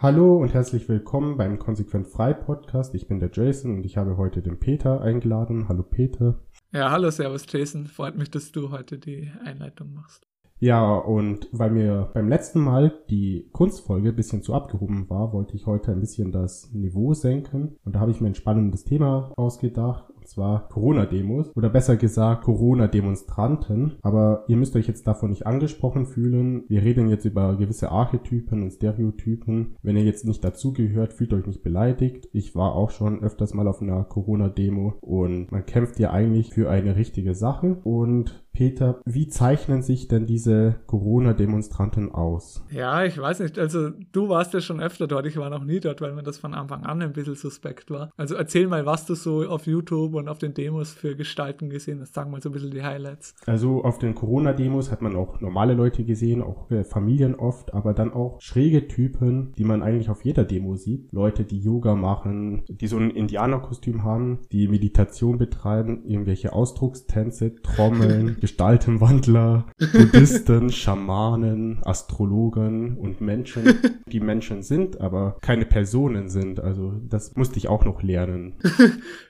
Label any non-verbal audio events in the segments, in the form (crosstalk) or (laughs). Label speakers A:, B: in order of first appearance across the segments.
A: Hallo und herzlich willkommen beim Konsequent Frei Podcast. Ich bin der Jason und ich habe heute den Peter eingeladen. Hallo Peter.
B: Ja, hallo, servus Jason. Freut mich, dass du heute die Einleitung machst.
A: Ja, und weil mir beim letzten Mal die Kunstfolge ein bisschen zu abgehoben war, wollte ich heute ein bisschen das Niveau senken. Und da habe ich mir ein spannendes Thema ausgedacht zwar Corona-Demos oder besser gesagt Corona-Demonstranten. Aber ihr müsst euch jetzt davon nicht angesprochen fühlen. Wir reden jetzt über gewisse Archetypen und Stereotypen. Wenn ihr jetzt nicht dazugehört, fühlt euch nicht beleidigt. Ich war auch schon öfters mal auf einer Corona-Demo und man kämpft ja eigentlich für eine richtige Sache und Peter, wie zeichnen sich denn diese Corona-Demonstranten aus?
B: Ja, ich weiß nicht. Also du warst ja schon öfter dort. Ich war noch nie dort, weil mir das von Anfang an ein bisschen suspekt war. Also erzähl mal, was du so auf YouTube und auf den Demos für Gestalten gesehen hast. Sag mal so ein bisschen die Highlights.
A: Also auf den Corona-Demos hat man auch normale Leute gesehen, auch äh, Familien oft, aber dann auch schräge Typen, die man eigentlich auf jeder Demo sieht. Leute, die Yoga machen, die so ein Indianerkostüm haben, die Meditation betreiben, irgendwelche Ausdruckstänze, Trommeln, (laughs) Gestaltenwandler, Buddhisten, (laughs) Schamanen, Astrologen und Menschen, (laughs) die Menschen sind, aber keine Personen sind. Also das musste ich auch noch lernen.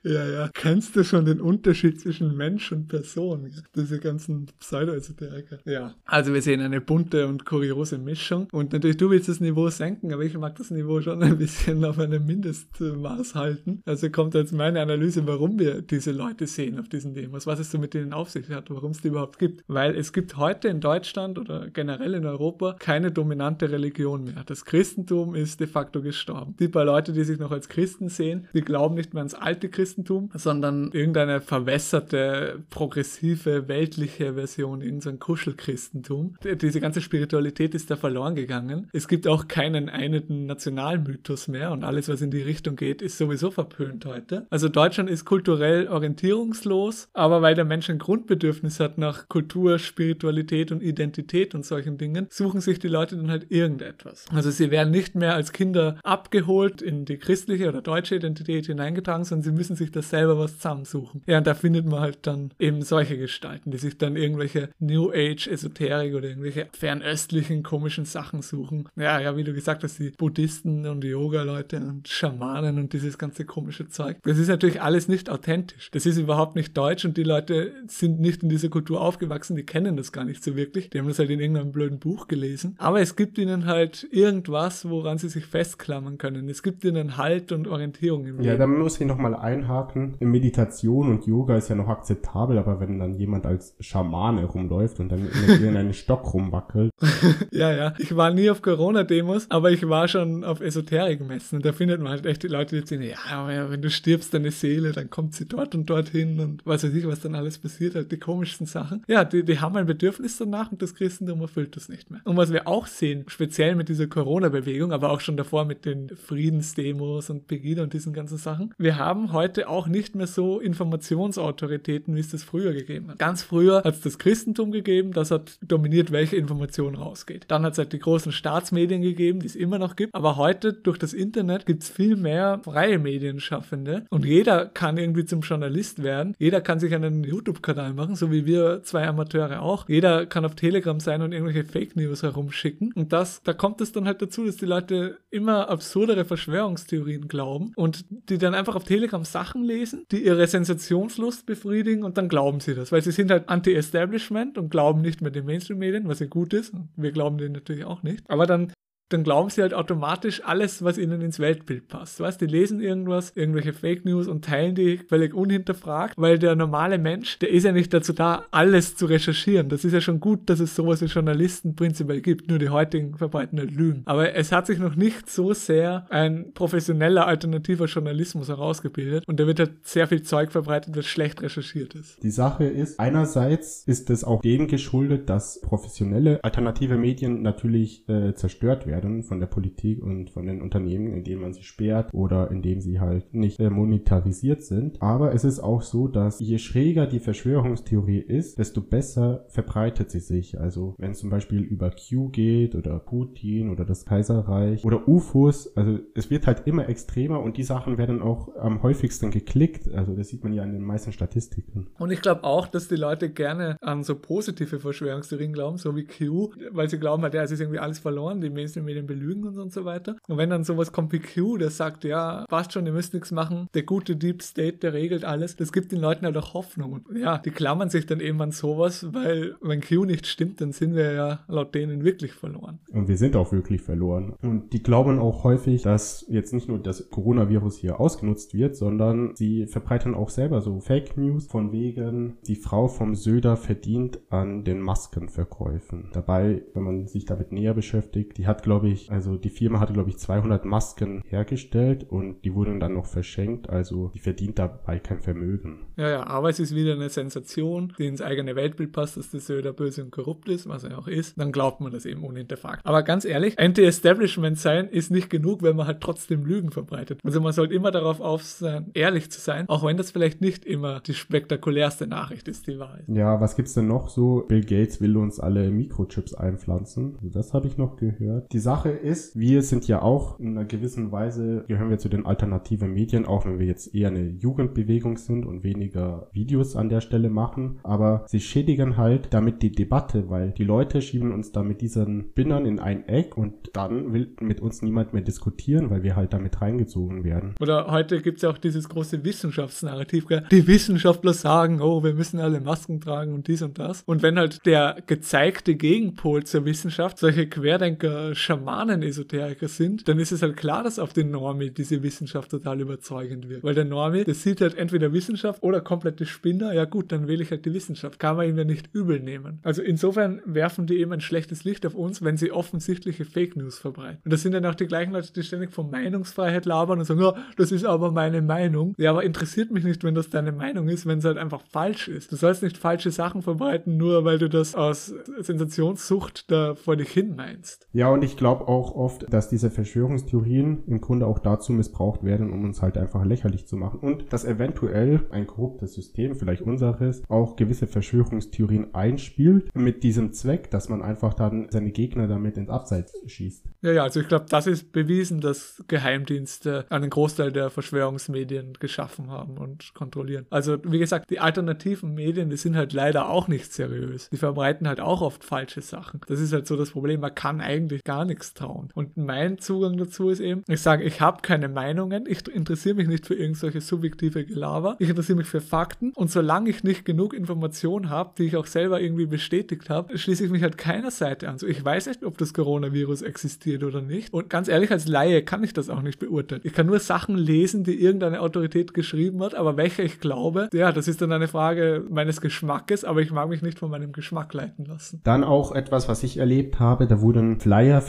B: ja, ja. Kennst du schon den Unterschied zwischen Mensch und Person? Diese ganzen Pseudo-Esoteriker. Ja. Also wir sehen eine bunte und kuriose Mischung. Und natürlich, du willst das Niveau senken, aber ich mag das Niveau schon ein bisschen auf einem Mindestmaß halten. Also kommt jetzt meine Analyse, warum wir diese Leute sehen auf diesen Demos, was es so mit denen auf sich hat, warum es die überhaupt gibt. Weil es gibt heute in Deutschland oder generell in Europa keine dominante Religion mehr. Das Christentum ist de facto gestorben. Die paar Leute, die sich noch als Christen sehen, die glauben nicht mehr ans alte Christentum, sondern irgendeine verwässerte, progressive, weltliche Version, irgendein Kuschelchristentum. Diese ganze Spiritualität ist da verloren gegangen. Es gibt auch keinen einenden Nationalmythos mehr und alles, was in die Richtung geht, ist sowieso verpönt heute. Also Deutschland ist kulturell orientierungslos, aber weil der Mensch ein Grundbedürfnis hat nach Kultur, Spiritualität und Identität und solchen Dingen, suchen sich die Leute dann halt irgendetwas. Also sie werden nicht mehr als Kinder abgeholt in die christliche oder deutsche Identität hineingetragen, sondern sie müssen sich das selber was zusammensuchen. Ja, und da findet man halt dann eben solche Gestalten, die sich dann irgendwelche New Age Esoterik oder irgendwelche fernöstlichen komischen Sachen suchen. Ja, ja, wie du gesagt hast, die Buddhisten und Yoga-Leute und Schamanen und dieses ganze komische Zeug. Das ist natürlich alles nicht authentisch. Das ist überhaupt nicht deutsch und die Leute sind nicht in dieser Kultur aufgewachsen, die kennen das gar nicht so wirklich. Die haben das halt in irgendeinem blöden Buch gelesen. Aber es gibt ihnen halt irgendwas, woran sie sich festklammern können. Es gibt ihnen Halt und Orientierung
A: im Leben. Ja, da muss ich nochmal einhaken. Meditation und Yoga ist ja noch akzeptabel, aber wenn dann jemand als Schamane rumläuft und dann in einen Stock rumwackelt. (laughs)
B: ja, ja. Ich war nie auf Corona-Demos, aber ich war schon auf Esoterik-Messen. Da findet man halt echt die Leute, die sagen, ja, wenn du stirbst, deine Seele, dann kommt sie dort und dorthin und weiß ich nicht, was dann alles passiert, halt die komischsten Sachen. Sachen. Ja, die, die haben ein Bedürfnis danach und das Christentum erfüllt das nicht mehr. Und was wir auch sehen, speziell mit dieser Corona-Bewegung, aber auch schon davor mit den Friedensdemos und Pegida und diesen ganzen Sachen, wir haben heute auch nicht mehr so Informationsautoritäten, wie es das früher gegeben hat. Ganz früher hat es das Christentum gegeben, das hat dominiert, welche Information rausgeht. Dann hat es halt die großen Staatsmedien gegeben, die es immer noch gibt. Aber heute durch das Internet gibt es viel mehr freie Medienschaffende und jeder kann irgendwie zum Journalist werden. Jeder kann sich einen YouTube-Kanal machen, so wie wir zwei Amateure auch. Jeder kann auf Telegram sein und irgendwelche Fake News herumschicken. Und das, da kommt es dann halt dazu, dass die Leute immer absurdere Verschwörungstheorien glauben und die dann einfach auf Telegram Sachen lesen, die ihre Sensationslust befriedigen und dann glauben sie das, weil sie sind halt anti-Establishment und glauben nicht mehr den Mainstream-Medien, was ja gut ist. Wir glauben denen natürlich auch nicht. Aber dann dann glauben sie halt automatisch alles, was ihnen ins Weltbild passt. Weißt, die lesen irgendwas, irgendwelche Fake News und teilen die völlig unhinterfragt, weil der normale Mensch, der ist ja nicht dazu da, alles zu recherchieren. Das ist ja schon gut, dass es sowas wie Journalisten prinzipiell gibt. Nur die heutigen verbreiten halt Lügen. Aber es hat sich noch nicht so sehr ein professioneller alternativer Journalismus herausgebildet und da wird halt sehr viel Zeug verbreitet, das schlecht recherchiert ist.
A: Die Sache ist, einerseits ist es auch dem geschuldet, dass professionelle alternative Medien natürlich äh, zerstört werden werden von der Politik und von den Unternehmen, indem man sie sperrt oder indem sie halt nicht äh, monetarisiert sind. Aber es ist auch so, dass je schräger die Verschwörungstheorie ist, desto besser verbreitet sie sich. Also wenn zum Beispiel über Q geht oder Putin oder das Kaiserreich oder UFOs, also es wird halt immer extremer und die Sachen werden auch am häufigsten geklickt. Also das sieht man ja in den meisten Statistiken.
B: Und ich glaube auch, dass die Leute gerne an so positive Verschwörungstheorien glauben, so wie Q, weil sie glauben halt, ja, es ist irgendwie alles verloren, die Mainstream Medien belügen und so weiter. Und wenn dann sowas kommt wie Q, der sagt, ja, passt schon, ihr müsst nichts machen, der gute Deep State, der regelt alles, das gibt den Leuten halt auch Hoffnung. Und ja, die klammern sich dann eben an sowas, weil wenn Q nicht stimmt, dann sind wir ja laut denen wirklich verloren.
A: Und wir sind auch wirklich verloren. Und die glauben auch häufig, dass jetzt nicht nur das Coronavirus hier ausgenutzt wird, sondern sie verbreiten auch selber so Fake News von wegen, die Frau vom Söder verdient an den Maskenverkäufen. Dabei, wenn man sich damit näher beschäftigt, die hat, glaube ich, also die Firma hatte, glaube ich, 200 Masken hergestellt und die wurden dann noch verschenkt, also die verdient dabei kein Vermögen.
B: Ja, ja, aber es ist wieder eine Sensation, die ins eigene Weltbild passt, dass der Söder böse und korrupt ist, was er auch ist, dann glaubt man das eben unhinterfragt. Aber ganz ehrlich, Anti-Establishment sein ist nicht genug, wenn man halt trotzdem Lügen verbreitet. Also man sollte immer darauf auf sein, ehrlich zu sein, auch wenn das vielleicht nicht immer die spektakulärste Nachricht ist, die wahr ist.
A: Ja, was gibt's denn noch so? Bill Gates will uns alle Mikrochips einpflanzen. Also das habe ich noch gehört. Die Sache ist, wir sind ja auch in einer gewissen Weise, gehören wir zu den alternativen Medien, auch wenn wir jetzt eher eine Jugendbewegung sind und weniger Videos an der Stelle machen. Aber sie schädigen halt damit die Debatte, weil die Leute schieben uns da mit diesen Bindern in ein Eck und dann will mit uns niemand mehr diskutieren, weil wir halt damit reingezogen werden.
B: Oder heute gibt's ja auch dieses große Wissenschaftsnarrativ. Gell? Die Wissenschaftler sagen, oh, wir müssen alle Masken tragen und dies und das. Und wenn halt der gezeigte Gegenpol zur Wissenschaft solche Querdenker, Schamanen, Esoteriker sind, dann ist es halt klar, dass auf den Normi diese Wissenschaft total überzeugend wird. Weil der Normi, der sieht halt entweder Wissenschaft oder komplette Spinner. Ja gut, dann wähle ich halt die Wissenschaft. Kann man ihm ja nicht übel nehmen. Also insofern werfen die eben ein schlechtes Licht auf uns, wenn sie offensichtliche Fake News verbreiten. Und das sind dann auch die gleichen Leute, die ständig von Meinungsfreiheit labern und sagen, ja, das ist aber meine Meinung. Ja, aber interessiert mich nicht, wenn das deine Meinung ist, wenn es halt einfach falsch ist. Du sollst nicht falsche Sachen verbreiten, nur weil du das aus Sensationssucht da vor dich hin meinst.
A: Ja, und ich glaube auch oft, dass diese Verschwörungstheorien im Grunde auch dazu missbraucht werden, um uns halt einfach lächerlich zu machen. Und dass eventuell ein korruptes System, vielleicht unseres, auch gewisse Verschwörungstheorien einspielt mit diesem Zweck, dass man einfach dann seine Gegner damit ins Abseits schießt.
B: Ja, ja, also ich glaube, das ist bewiesen, dass Geheimdienste einen Großteil der Verschwörungsmedien geschaffen haben und kontrollieren. Also wie gesagt, die alternativen Medien, die sind halt leider auch nicht seriös. Die verbreiten halt auch oft falsche Sachen. Das ist halt so das Problem. Man kann eigentlich gar nichts trauen. Und mein Zugang dazu ist eben, ich sage, ich habe keine Meinungen, ich interessiere mich nicht für irgendwelche subjektive Gelaber, ich interessiere mich für Fakten und solange ich nicht genug Informationen habe, die ich auch selber irgendwie bestätigt habe, schließe ich mich halt keiner Seite an. So, ich weiß nicht, ob das Coronavirus existiert oder nicht. Und ganz ehrlich, als Laie kann ich das auch nicht beurteilen. Ich kann nur Sachen lesen, die irgendeine Autorität geschrieben hat, aber welche ich glaube, ja, das ist dann eine Frage meines Geschmackes, aber ich mag mich nicht von meinem Geschmack leiten lassen.
A: Dann auch etwas, was ich erlebt habe, da wurden Flyer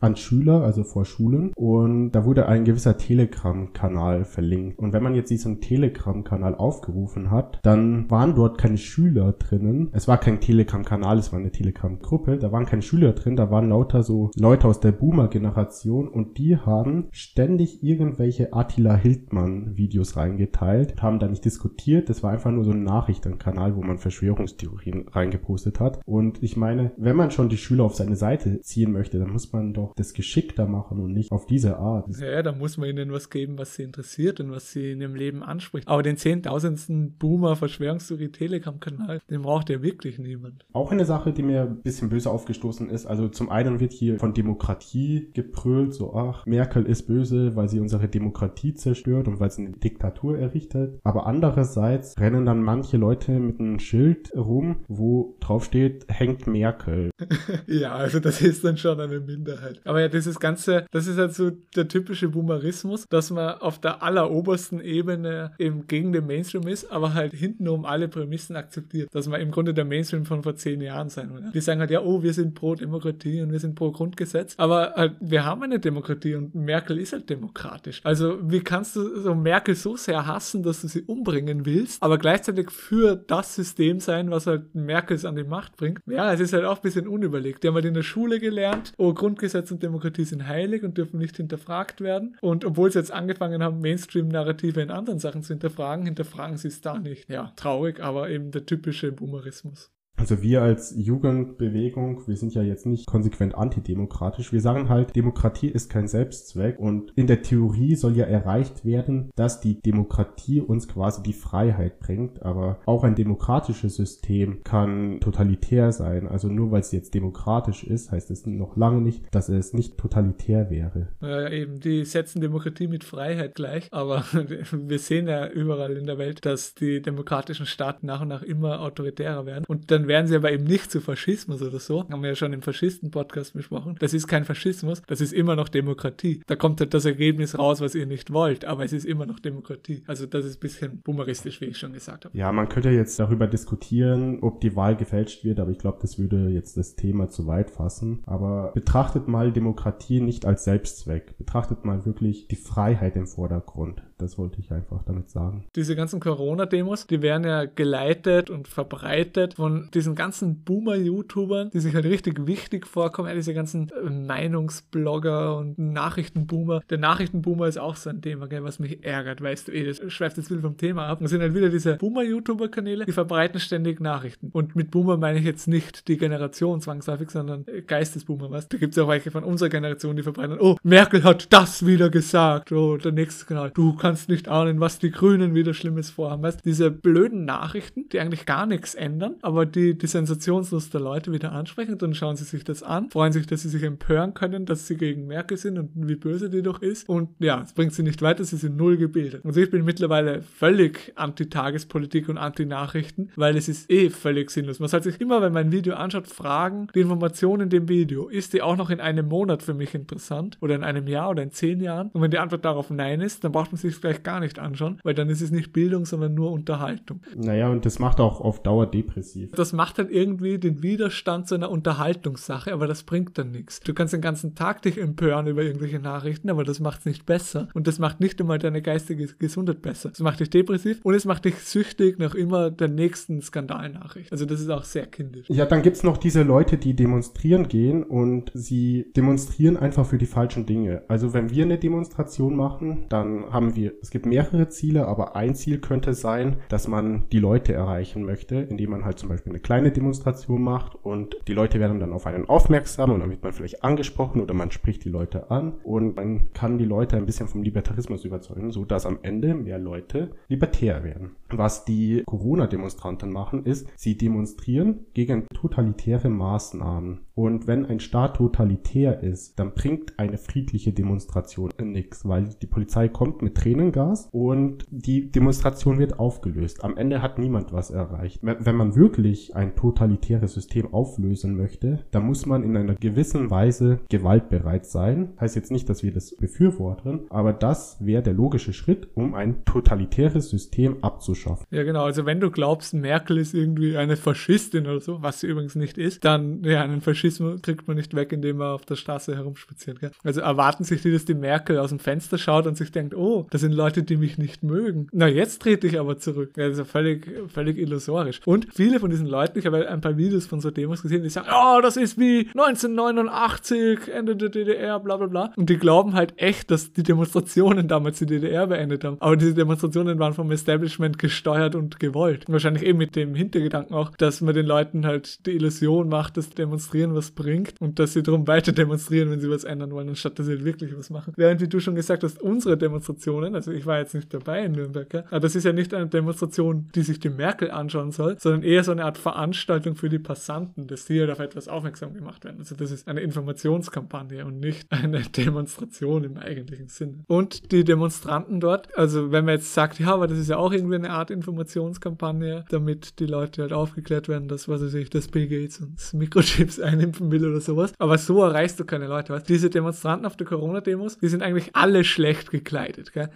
A: an Schüler, also vor Schulen, und da wurde ein gewisser Telegram-Kanal verlinkt. Und wenn man jetzt diesen Telegram-Kanal aufgerufen hat, dann waren dort keine Schüler drinnen. Es war kein Telegram-Kanal, es war eine Telegram-Gruppe, da waren keine Schüler drin, da waren lauter so Leute aus der Boomer-Generation und die haben ständig irgendwelche Attila Hildmann-Videos reingeteilt, haben da nicht diskutiert, das war einfach nur so ein Nachrichtenkanal, wo man Verschwörungstheorien reingepostet hat. Und ich meine, wenn man schon die Schüler auf seine Seite ziehen möchte, dann muss man doch das geschickter machen und nicht auf diese Art.
B: Ja, da muss man ihnen was geben, was sie interessiert und was sie in ihrem Leben anspricht. Aber den zehntausendsten Boomer-Verschwörungstheorie Telegram-Kanal, den braucht ja wirklich niemand.
A: Auch eine Sache, die mir ein bisschen böse aufgestoßen ist, also zum einen wird hier von Demokratie gebrüllt, so ach, Merkel ist böse, weil sie unsere Demokratie zerstört und weil sie eine Diktatur errichtet. Aber andererseits rennen dann manche Leute mit einem Schild rum, wo drauf steht, hängt Merkel. (laughs)
B: ja, also das ist dann schon eine Minderheit. Aber ja, dieses Ganze, das ist halt so der typische Boomerismus, dass man auf der allerobersten Ebene eben gegen den Mainstream ist, aber halt hintenrum alle Prämissen akzeptiert, dass man im Grunde der Mainstream von vor zehn Jahren sein will. Die sagen halt, ja, oh, wir sind pro Demokratie und wir sind pro Grundgesetz, aber halt, wir haben eine Demokratie und Merkel ist halt demokratisch. Also wie kannst du so Merkel so sehr hassen, dass du sie umbringen willst, aber gleichzeitig für das System sein, was halt Merkels an die Macht bringt? Ja, es ist halt auch ein bisschen unüberlegt. Die haben halt in der Schule gelernt, oh, Grundgesetz und Demokratie sind heilig und dürfen nicht hinterfragt werden. Und obwohl sie jetzt angefangen haben, Mainstream-Narrative in anderen Sachen zu hinterfragen, hinterfragen sie es da nicht. Ja, traurig, aber eben der typische Boomerismus.
A: Also wir als Jugendbewegung, wir sind ja jetzt nicht konsequent antidemokratisch. Wir sagen halt, Demokratie ist kein Selbstzweck und in der Theorie soll ja erreicht werden, dass die Demokratie uns quasi die Freiheit bringt. Aber auch ein demokratisches System kann totalitär sein. Also nur weil es jetzt demokratisch ist, heißt es noch lange nicht, dass es nicht totalitär wäre.
B: Ja, eben, die setzen Demokratie mit Freiheit gleich. Aber (laughs) wir sehen ja überall in der Welt, dass die demokratischen Staaten nach und nach immer autoritärer werden. Und werden sie aber eben nicht zu Faschismus oder so. Haben wir ja schon im Faschisten-Podcast besprochen. Das ist kein Faschismus, das ist immer noch Demokratie. Da kommt halt das Ergebnis raus, was ihr nicht wollt, aber es ist immer noch Demokratie. Also das ist ein bisschen boomeristisch, wie ich schon gesagt habe.
A: Ja, man könnte jetzt darüber diskutieren, ob die Wahl gefälscht wird, aber ich glaube, das würde jetzt das Thema zu weit fassen. Aber betrachtet mal Demokratie nicht als Selbstzweck. Betrachtet mal wirklich die Freiheit im Vordergrund. Das wollte ich einfach damit sagen.
B: Diese ganzen Corona-Demos, die werden ja geleitet und verbreitet von diesen ganzen Boomer-YouTubern, die sich halt richtig wichtig vorkommen, diese ganzen äh, Meinungsblogger und Nachrichtenboomer. Der Nachrichtenboomer ist auch so ein Thema, gell, was mich ärgert, weißt du, eh, das schweift jetzt wieder vom Thema ab. Das sind halt wieder diese Boomer-YouTuber-Kanäle, die verbreiten ständig Nachrichten. Und mit Boomer meine ich jetzt nicht die Generation zwangsläufig, sondern Geistesboomer, was? Da gibt es auch welche von unserer Generation, die verbreiten, oh, Merkel hat das wieder gesagt. Oh, der nächste Kanal, du kannst kannst nicht ahnen, was die Grünen wieder Schlimmes vorhaben. Weißt, diese blöden Nachrichten, die eigentlich gar nichts ändern, aber die die Sensationslust der Leute wieder ansprechen, dann schauen sie sich das an, freuen sich, dass sie sich empören können, dass sie gegen Merkel sind und wie böse die doch ist. Und ja, es bringt sie nicht weiter, sie sind null gebildet. Also ich bin mittlerweile völlig anti-Tagespolitik und anti-Nachrichten, weil es ist eh völlig sinnlos. Man sollte sich immer, wenn man ein Video anschaut, fragen, die Information in dem Video, ist die auch noch in einem Monat für mich interessant oder in einem Jahr oder in zehn Jahren? Und wenn die Antwort darauf nein ist, dann braucht man sich vielleicht gar nicht anschauen, weil dann ist es nicht Bildung, sondern nur Unterhaltung.
A: Naja, und das macht auch auf Dauer depressiv.
B: Das macht halt irgendwie den Widerstand zu einer Unterhaltungssache, aber das bringt dann nichts. Du kannst den ganzen Tag dich empören über irgendwelche Nachrichten, aber das macht es nicht besser. Und das macht nicht einmal deine geistige Gesundheit besser. Es macht dich depressiv und es macht dich süchtig nach immer der nächsten Skandalnachricht. Also das ist auch sehr kindisch.
A: Ja, dann gibt es noch diese Leute, die demonstrieren gehen und sie demonstrieren einfach für die falschen Dinge. Also wenn wir eine Demonstration machen, dann haben wir es gibt mehrere Ziele, aber ein Ziel könnte sein, dass man die Leute erreichen möchte, indem man halt zum Beispiel eine kleine Demonstration macht und die Leute werden dann auf einen aufmerksam und dann wird man vielleicht angesprochen oder man spricht die Leute an und man kann die Leute ein bisschen vom Libertarismus überzeugen, so dass am Ende mehr Leute libertär werden. Was die Corona-Demonstranten machen, ist, sie demonstrieren gegen totalitäre Maßnahmen. Und wenn ein Staat totalitär ist, dann bringt eine friedliche Demonstration nichts, weil die Polizei kommt mit Tränengas und die Demonstration wird aufgelöst. Am Ende hat niemand was erreicht. Wenn man wirklich ein totalitäres System auflösen möchte, dann muss man in einer gewissen Weise gewaltbereit sein. Heißt jetzt nicht, dass wir das befürworten, aber das wäre der logische Schritt, um ein totalitäres System abzuschaffen.
B: Ja, genau. Also wenn du glaubst, Merkel ist irgendwie eine Faschistin oder so, was sie übrigens nicht ist, dann ja, einen Faschismus kriegt man nicht weg, indem man auf der Straße herumspaziert. Also erwarten sich die, dass die Merkel aus dem Fenster schaut und sich denkt, oh, das sind Leute, die mich nicht mögen. Na, jetzt trete ich aber zurück. Ja, das ist ja völlig, völlig illusorisch. Und viele von diesen Leuten, ich habe ein paar Videos von so Demos gesehen, die sagen, oh, das ist wie 1989, Ende der DDR, bla bla bla. Und die glauben halt echt, dass die Demonstrationen damals die DDR beendet haben. Aber diese Demonstrationen waren vom Establishment gesteuert und gewollt. wahrscheinlich eben mit dem Hintergedanken auch, dass man den Leuten halt die Illusion macht, dass Demonstrieren was bringt und dass sie darum weiter demonstrieren, wenn sie was ändern wollen, anstatt dass sie wirklich was machen. Während, wie du schon gesagt hast, unsere Demonstrationen, also ich war jetzt nicht dabei in Nürnberg, ja, aber das ist ja nicht eine Demonstration, die sich die Merkel anschauen soll, sondern eher so eine Art Veranstaltung für die Passanten, dass die halt auf etwas aufmerksam gemacht werden. Also das ist eine Informationskampagne und nicht (laughs) eine Demonstration im eigentlichen Sinne. Und die Demonstranten dort, also wenn man jetzt sagt, ja, aber das ist ja auch irgendwie eine Art Informationskampagne, damit die Leute halt aufgeklärt werden, dass, was weiß ich, das Bill Gates uns Mikrochips (laughs) einimpfen will oder sowas. Aber so erreichst du keine Leute. Was? Diese Demonstranten auf der Corona-Demos, die sind eigentlich alle schlecht gekleidet. Gell?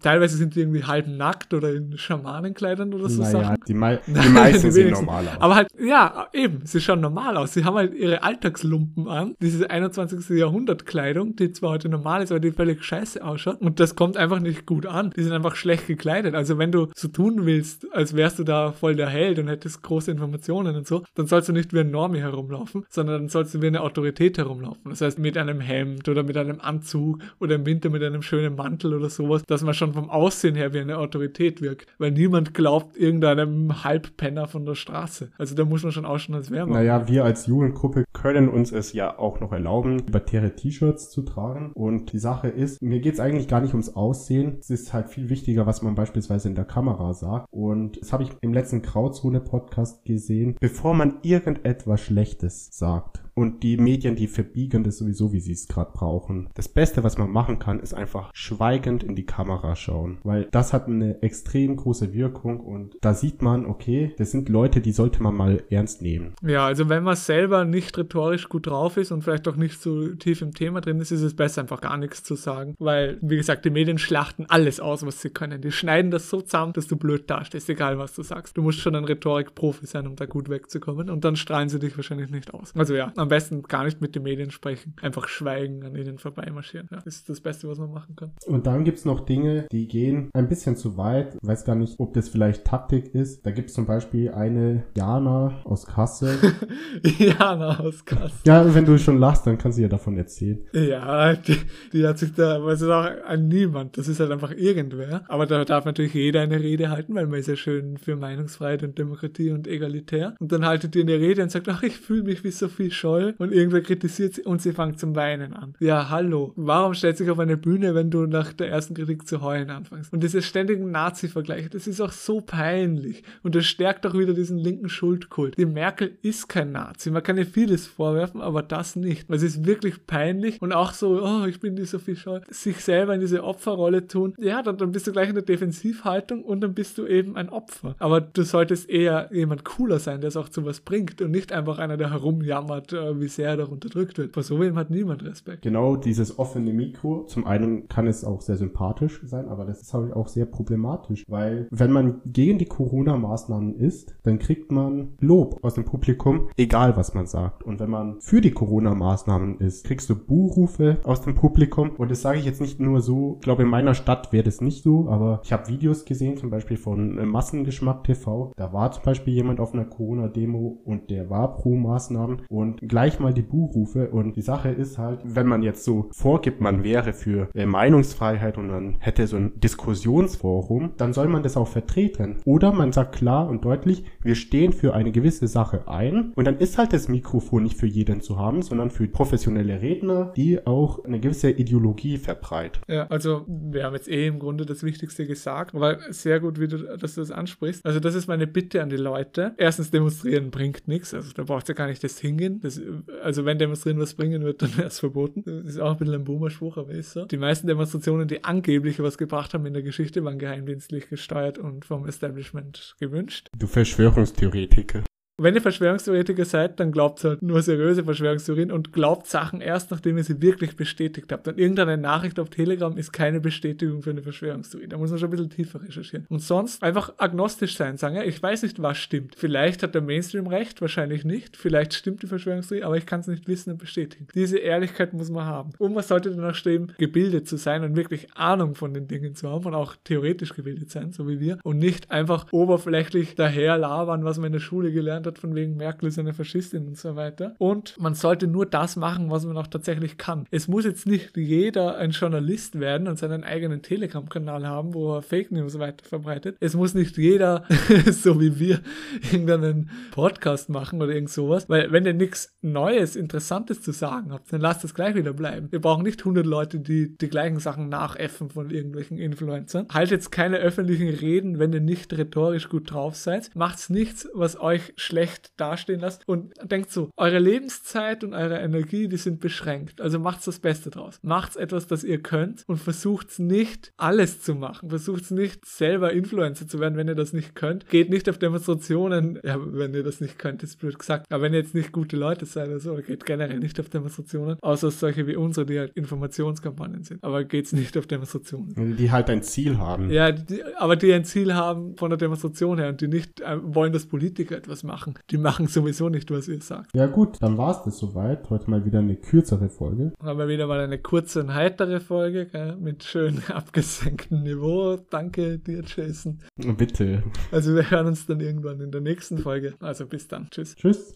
B: Teilweise sind die irgendwie halb nackt oder in Schamanenkleidern oder so naja, Sachen.
A: Die, mei (laughs) die meisten sehen normal aus.
B: Aber halt, ja, eben, sie schauen normal aus. Sie haben halt ihre Alltagslumpen an. Diese 21. Jahrhundert-Kleidung, die zwar heute normal ist, aber die völlig scheiße ausschaut. Und das kommt einfach nicht gut an. Die sind einfach schlecht gekleidet. Also wenn du so tun willst, als wärst du da voll der Held und hättest große Informationen und so, dann sollst du nicht wie ein Normie herumlaufen, sondern dann sollst du wie eine Autorität herumlaufen. Das heißt, mit einem Hemd oder mit einem Anzug oder im Winter mit einem schönen Mantel oder sowas dass man schon vom Aussehen her wie eine Autorität wirkt, weil niemand glaubt irgendeinem Halbpenner von der Straße. Also da muss man schon ausschauen, als wäre.
A: Naja, wir als Jugendgruppe können uns es ja auch noch erlauben, libertäre T-Shirts zu tragen. Und die Sache ist, mir geht es eigentlich gar nicht ums Aussehen. Es ist halt viel wichtiger, was man beispielsweise in der Kamera sagt. Und das habe ich im letzten Grauzone-Podcast gesehen. Bevor man irgendetwas Schlechtes sagt, und die Medien, die verbiegen das sowieso, wie sie es gerade brauchen. Das Beste, was man machen kann, ist einfach schweigend in die Kamera schauen, weil das hat eine extrem große Wirkung und da sieht man, okay, das sind Leute, die sollte man mal ernst nehmen.
B: Ja, also wenn man selber nicht rhetorisch gut drauf ist und vielleicht auch nicht so tief im Thema drin ist, ist es besser, einfach gar nichts zu sagen, weil, wie gesagt, die Medien schlachten alles aus, was sie können. Die schneiden das so zusammen, dass du blöd dastehst, egal was du sagst. Du musst schon ein Rhetorik-Profi sein, um da gut wegzukommen und dann strahlen sie dich wahrscheinlich nicht aus. Also ja, am besten gar nicht mit den Medien sprechen. Einfach schweigen, an ihnen vorbeimarschieren. Ja, das ist das Beste, was man machen kann.
A: Und dann gibt es noch Dinge, die gehen ein bisschen zu weit. Ich weiß gar nicht, ob das vielleicht Taktik ist. Da gibt es zum Beispiel eine Jana aus Kassel. (laughs)
B: Jana aus Kassel.
A: Ja, wenn du schon lachst, dann kannst du ja davon erzählen.
B: Ja, die, die hat sich da, weiß ich auch, an niemand. Das ist halt einfach irgendwer. Aber da darf natürlich jeder eine Rede halten, weil man ist ja schön für Meinungsfreiheit und Demokratie und egalitär. Und dann haltet ihr eine Rede und sagt, ach, ich fühle mich wie Sophie Scholl und irgendwer kritisiert sie und sie fängt zum Weinen an. Ja, hallo. Warum stellst du dich auf eine Bühne, wenn du nach der ersten Kritik zu heulen anfängst? Und diese ständigen Nazi-Vergleiche, das ist auch so peinlich. Und das stärkt auch wieder diesen linken Schuldkult. Die Merkel ist kein Nazi. Man kann ihr vieles vorwerfen, aber das nicht. Weil es ist wirklich peinlich und auch so, oh, ich bin die Sophie Scholl, sich selber in diese Opferrolle tun. Ja, dann, dann bist du gleich in der Defensivhaltung und dann bist du eben ein Opfer. Aber du solltest eher jemand cooler sein, der es auch zu was bringt und nicht einfach einer, der herumjammert, äh, wie sehr er doch unterdrückt wird. Vor so wem hat niemand Respekt.
A: Genau, dieses offene Mikro. Zum einen kann es auch sehr sympathisch sein, aber das ist halt auch sehr problematisch, weil wenn man gegen die Corona-Maßnahmen ist, dann kriegt man Lob aus dem Publikum, egal was man sagt. Und wenn man für die Corona-Maßnahmen ist, kriegst du Buhrufe aus dem Publikum. Und das sage ich jetzt nicht nur so, ich glaube in meiner Stadt wäre das nicht so, aber ich habe Videos gesehen, zum Beispiel von äh, Massengeschmack TV. Da war zum Beispiel jemand auf einer Corona-Demo und der war pro Maßnahmen und gleich mal die Buchrufe. Und die Sache ist halt, wenn man jetzt so vorgibt, man wäre für äh, Meinungsfreiheit und man hätte so ein Diskussionsforum, dann soll man das auch vertreten. Oder man sagt klar und deutlich, wir stehen für eine gewisse Sache ein. Und dann ist halt das Mikrofon nicht für jeden zu haben, sondern für professionelle Redner, die auch eine gewisse Ideologie verbreiten.
B: Ja, also wir haben jetzt eh im Grunde das Wichtigste gesagt, aber sehr gut, wie du, dass du das ansprichst. Also das ist meine Bitte an die Leute. Erstens, demonstrieren bringt nichts, also da braucht ja gar nicht das hingehen. Das, also wenn Demonstrieren was bringen wird, dann wäre es verboten. Ist auch ein bisschen ein Boomer-Spruch, aber ist so. Die meisten Demonstrationen, die angeblich was gebracht haben in der Geschichte, waren geheimdienstlich gesteuert und vom Establishment gewünscht.
A: Du Verschwörungstheoretiker.
B: Wenn ihr Verschwörungstheoretiker seid, dann glaubt halt nur seriöse Verschwörungstheorien und glaubt Sachen erst, nachdem ihr sie wirklich bestätigt habt. Und irgendeine Nachricht auf Telegram ist keine Bestätigung für eine Verschwörungstheorie. Da muss man schon ein bisschen tiefer recherchieren. Und sonst einfach agnostisch sein, sagen, ja, ich weiß nicht, was stimmt. Vielleicht hat der Mainstream recht, wahrscheinlich nicht. Vielleicht stimmt die Verschwörungstheorie, aber ich kann es nicht wissen und bestätigen. Diese Ehrlichkeit muss man haben. Und man sollte danach streben, gebildet zu sein und wirklich Ahnung von den Dingen zu haben und auch theoretisch gebildet sein, so wie wir. Und nicht einfach oberflächlich daher labern, was man in der Schule gelernt hat, von wegen Merkel ist eine Faschistin und so weiter. Und man sollte nur das machen, was man auch tatsächlich kann. Es muss jetzt nicht jeder ein Journalist werden und seinen eigenen Telegram-Kanal haben, wo er Fake News weiter verbreitet. Es muss nicht jeder, (laughs) so wie wir, irgendeinen Podcast machen oder irgend sowas. Weil wenn ihr nichts Neues, Interessantes zu sagen habt, dann lasst es gleich wieder bleiben. Wir brauchen nicht 100 Leute, die die gleichen Sachen nachäffen von irgendwelchen Influencern. Haltet jetzt keine öffentlichen Reden, wenn ihr nicht rhetorisch gut drauf seid. Macht's nichts, was euch schlecht schlecht dastehen lasst und denkt so, eure Lebenszeit und eure Energie, die sind beschränkt. Also macht's das Beste draus. Macht's etwas, das ihr könnt und versucht's nicht alles zu machen. Versucht's nicht selber Influencer zu werden, wenn ihr das nicht könnt. Geht nicht auf Demonstrationen, ja, wenn ihr das nicht könnt, ist blöd gesagt. Aber wenn ihr jetzt nicht gute Leute seid oder so, geht generell nicht auf Demonstrationen, außer solche wie unsere, die halt Informationskampagnen sind. Aber geht's nicht auf Demonstrationen.
A: Die halt ein Ziel haben.
B: Ja, die, aber die ein Ziel haben von der Demonstration her und die nicht äh, wollen, dass Politiker etwas machen machen. Die machen sowieso nicht, was ihr sagt.
A: Ja gut, dann war es das soweit. Heute mal wieder eine kürzere Folge.
B: Aber wieder mal eine kurze und heitere Folge gell? mit schön (laughs) abgesenktem Niveau. Danke dir, Jason.
A: Bitte.
B: Also wir hören uns dann irgendwann in der nächsten Folge. Also bis dann. Tschüss.
A: Tschüss.